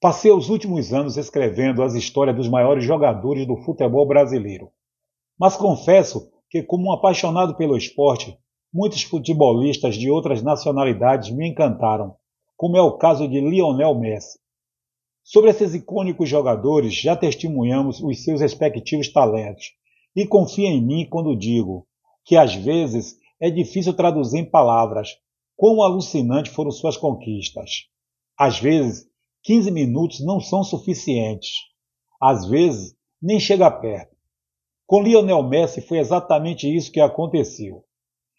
Passei os últimos anos escrevendo as histórias dos maiores jogadores do futebol brasileiro. Mas confesso que, como um apaixonado pelo esporte, muitos futebolistas de outras nacionalidades me encantaram, como é o caso de Lionel Messi. Sobre esses icônicos jogadores, já testemunhamos os seus respectivos talentos, e confia em mim quando digo que às vezes é difícil traduzir em palavras quão alucinantes foram suas conquistas. Às vezes, 15 minutos não são suficientes. Às vezes, nem chega perto. Com Lionel Messi foi exatamente isso que aconteceu.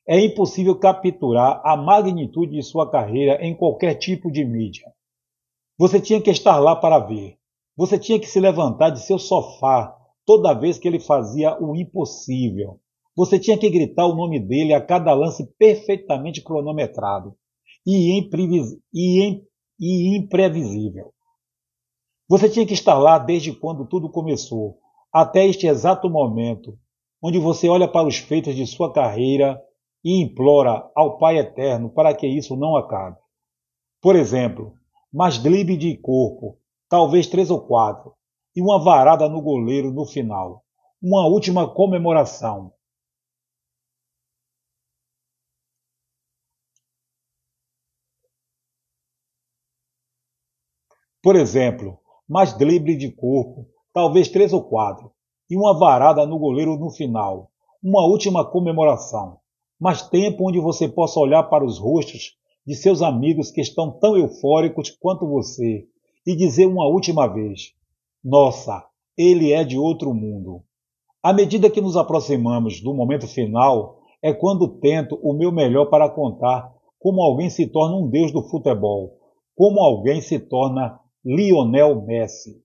É impossível capturar a magnitude de sua carreira em qualquer tipo de mídia. Você tinha que estar lá para ver. Você tinha que se levantar de seu sofá toda vez que ele fazia o impossível. Você tinha que gritar o nome dele a cada lance perfeitamente cronometrado e, imprevis... e. e imprevisível. Você tinha que estar lá desde quando tudo começou, até este exato momento, onde você olha para os feitos de sua carreira e implora ao Pai Eterno para que isso não acabe. Por exemplo, mais drible de corpo, talvez três ou quatro, e uma varada no goleiro no final. Uma última comemoração. Por exemplo, mais drible de corpo, talvez três ou quatro, e uma varada no goleiro no final. Uma última comemoração. Mais tempo onde você possa olhar para os rostos de seus amigos que estão tão eufóricos quanto você e dizer uma última vez: Nossa, ele é de outro mundo. À medida que nos aproximamos do momento final, é quando tento o meu melhor para contar como alguém se torna um deus do futebol, como alguém se torna Lionel Messi.